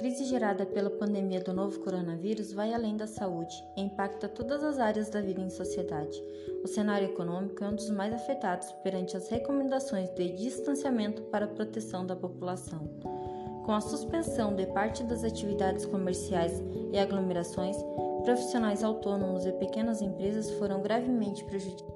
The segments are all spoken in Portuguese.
crise gerada pela pandemia do novo coronavírus vai além da saúde e impacta todas as áreas da vida em sociedade. O cenário econômico é um dos mais afetados perante as recomendações de distanciamento para a proteção da população. Com a suspensão de parte das atividades comerciais e aglomerações, profissionais autônomos e pequenas empresas foram gravemente prejudicados.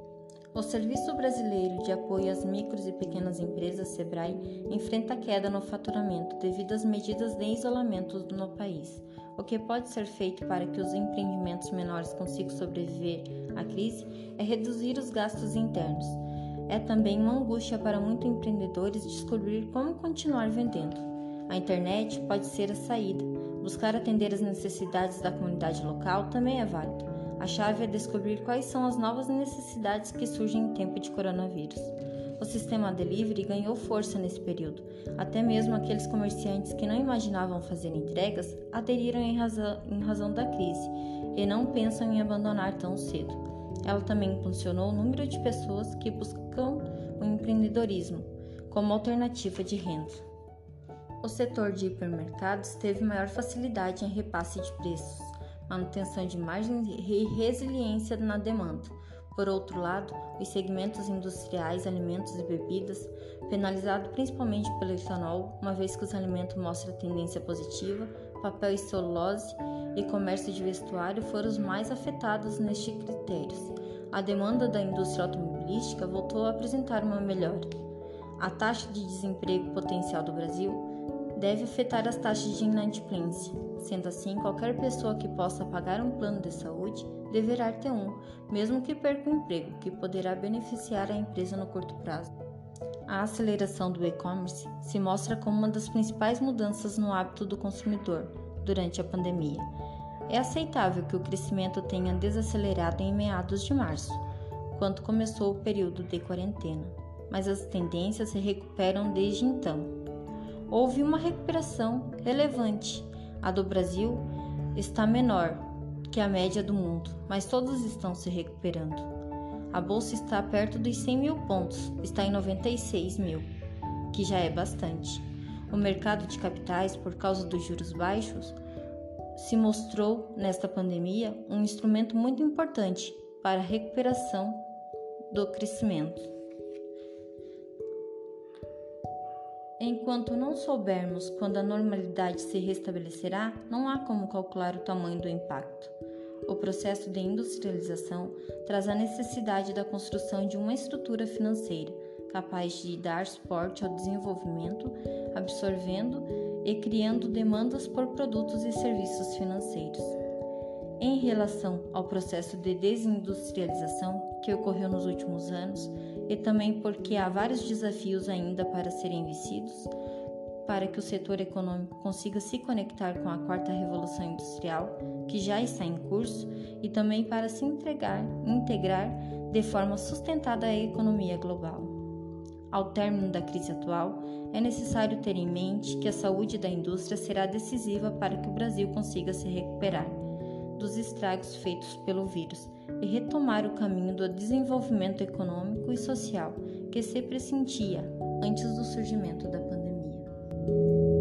O Serviço Brasileiro de Apoio às Micros e Pequenas Empresas, SEBRAE, enfrenta queda no faturamento devido às medidas de isolamento no país. O que pode ser feito para que os empreendimentos menores consigam sobreviver à crise é reduzir os gastos internos. É também uma angústia para muitos empreendedores descobrir como continuar vendendo. A internet pode ser a saída. Buscar atender as necessidades da comunidade local também é válido. A chave é descobrir quais são as novas necessidades que surgem em tempo de coronavírus. O sistema delivery ganhou força nesse período. Até mesmo aqueles comerciantes que não imaginavam fazer entregas aderiram em razão, em razão da crise e não pensam em abandonar tão cedo. Ela também impulsionou o número de pessoas que buscam o empreendedorismo como alternativa de renda. O setor de hipermercados teve maior facilidade em repasse de preços manutenção de margens e resiliência na demanda. Por outro lado, os segmentos industriais, alimentos e bebidas, penalizado principalmente pelo etanol, uma vez que os alimentos mostram tendência positiva, papel e celulose e comércio de vestuário foram os mais afetados nestes critérios. A demanda da indústria automobilística voltou a apresentar uma melhora. A taxa de desemprego potencial do Brasil deve afetar as taxas de inadimplência. Sendo assim, qualquer pessoa que possa pagar um plano de saúde deverá ter um, mesmo que perca o emprego, que poderá beneficiar a empresa no curto prazo. A aceleração do e-commerce se mostra como uma das principais mudanças no hábito do consumidor durante a pandemia. É aceitável que o crescimento tenha desacelerado em meados de março, quando começou o período de quarentena, mas as tendências se recuperam desde então houve uma recuperação relevante. A do Brasil está menor que a média do mundo, mas todos estão se recuperando. A bolsa está perto dos 100 mil pontos, está em 96 mil, que já é bastante. O mercado de capitais, por causa dos juros baixos, se mostrou nesta pandemia um instrumento muito importante para a recuperação do crescimento. Enquanto não soubermos quando a normalidade se restabelecerá, não há como calcular o tamanho do impacto. O processo de industrialização traz a necessidade da construção de uma estrutura financeira capaz de dar suporte ao desenvolvimento, absorvendo e criando demandas por produtos e serviços financeiros. Em relação ao processo de desindustrialização que ocorreu nos últimos anos, e também porque há vários desafios ainda para serem vencidos para que o setor econômico consiga se conectar com a quarta revolução industrial, que já está em curso, e também para se entregar, integrar de forma sustentada à economia global. Ao término da crise atual, é necessário ter em mente que a saúde da indústria será decisiva para que o Brasil consiga se recuperar dos estragos feitos pelo vírus e retomar o caminho do desenvolvimento econômico e social que se pressentia antes do surgimento da pandemia.